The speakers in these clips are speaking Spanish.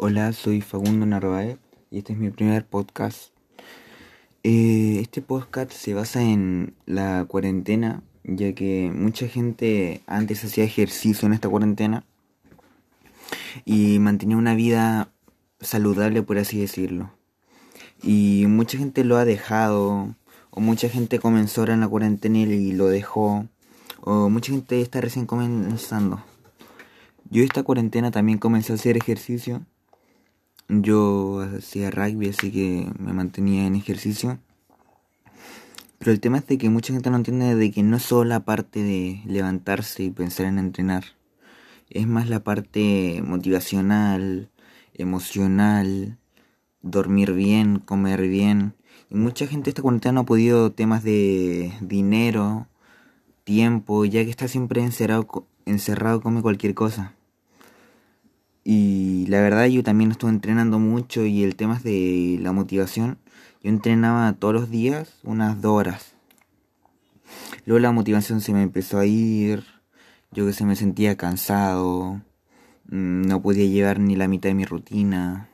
Hola, soy Facundo Narváez y este es mi primer podcast. Eh, este podcast se basa en la cuarentena, ya que mucha gente antes hacía ejercicio en esta cuarentena y mantenía una vida saludable, por así decirlo. Y mucha gente lo ha dejado, o mucha gente comenzó ahora en la cuarentena y lo dejó, o mucha gente está recién comenzando. Yo esta cuarentena también comencé a hacer ejercicio yo hacía rugby, así que me mantenía en ejercicio. Pero el tema es de que mucha gente no entiende de que no es solo la parte de levantarse y pensar en entrenar. Es más la parte motivacional, emocional, dormir bien, comer bien. Y mucha gente esta cuarentena no ha podido temas de dinero, tiempo, ya que está siempre encerrado, encerrado come cualquier cosa. Y la verdad yo también estuve entrenando mucho y el tema es de la motivación. Yo entrenaba todos los días unas dos horas. Luego la motivación se me empezó a ir. Yo que se me sentía cansado. Mm, no podía llevar ni la mitad de mi rutina.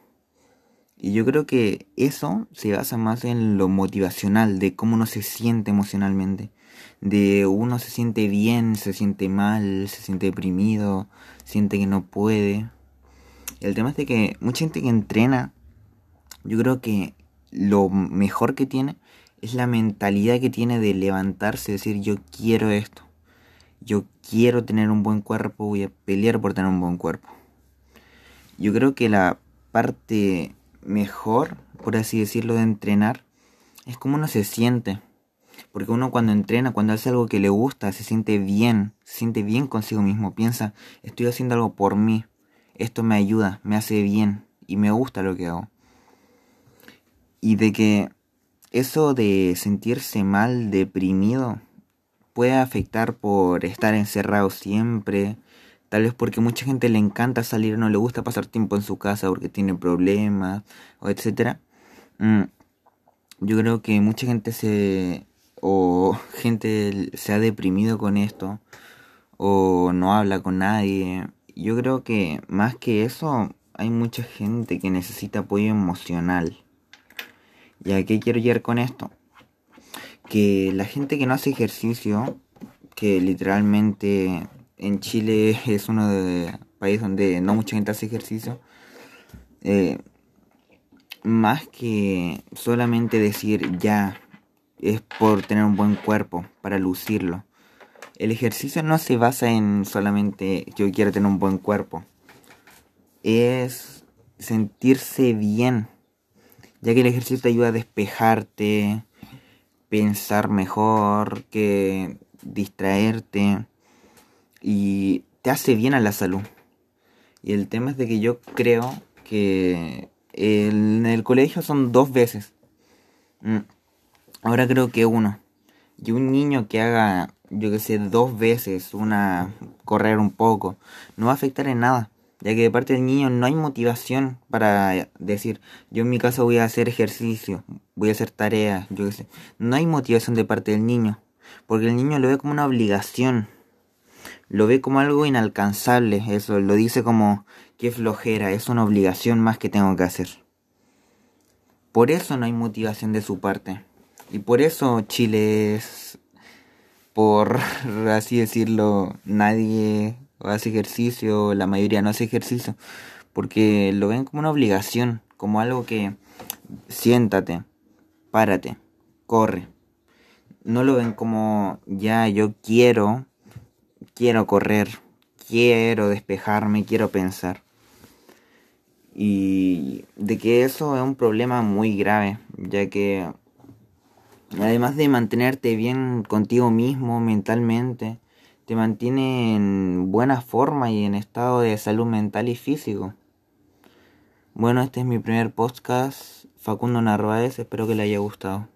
Y yo creo que eso se basa más en lo motivacional, de cómo uno se siente emocionalmente. De uno se siente bien, se siente mal, se siente deprimido, siente que no puede. El tema es de que mucha gente que entrena, yo creo que lo mejor que tiene es la mentalidad que tiene de levantarse y decir yo quiero esto. Yo quiero tener un buen cuerpo, voy a pelear por tener un buen cuerpo. Yo creo que la parte mejor, por así decirlo, de entrenar es como uno se siente. Porque uno cuando entrena, cuando hace algo que le gusta, se siente bien, se siente bien consigo mismo, piensa, estoy haciendo algo por mí, esto me ayuda, me hace bien y me gusta lo que hago. Y de que eso de sentirse mal, deprimido, puede afectar por estar encerrado siempre, tal vez porque mucha gente le encanta salir, no le gusta pasar tiempo en su casa porque tiene problemas, o etcétera. Mm, yo creo que mucha gente se o gente se ha deprimido con esto o no habla con nadie yo creo que más que eso, hay mucha gente que necesita apoyo emocional. ¿Y a qué quiero llegar con esto? Que la gente que no hace ejercicio, que literalmente en Chile es uno de los países donde no mucha gente hace ejercicio, eh, más que solamente decir ya es por tener un buen cuerpo, para lucirlo el ejercicio no se basa en solamente yo quiero tener un buen cuerpo. Es sentirse bien. Ya que el ejercicio te ayuda a despejarte, pensar mejor, que distraerte. Y te hace bien a la salud. Y el tema es de que yo creo que en el colegio son dos veces. Mm. Ahora creo que uno. Y un niño que haga yo que sé, dos veces, una correr un poco, no va a afectar en nada, ya que de parte del niño no hay motivación para decir, yo en mi casa voy a hacer ejercicio, voy a hacer tareas, yo que sé, no hay motivación de parte del niño, porque el niño lo ve como una obligación, lo ve como algo inalcanzable, eso, lo dice como, qué flojera, es una obligación más que tengo que hacer. Por eso no hay motivación de su parte. Y por eso Chile es por así decirlo, nadie hace ejercicio, la mayoría no hace ejercicio, porque lo ven como una obligación, como algo que siéntate, párate, corre. No lo ven como ya yo quiero, quiero correr, quiero despejarme, quiero pensar. Y de que eso es un problema muy grave, ya que Además de mantenerte bien contigo mismo mentalmente, te mantiene en buena forma y en estado de salud mental y físico. Bueno, este es mi primer podcast, Facundo Narváez, espero que le haya gustado.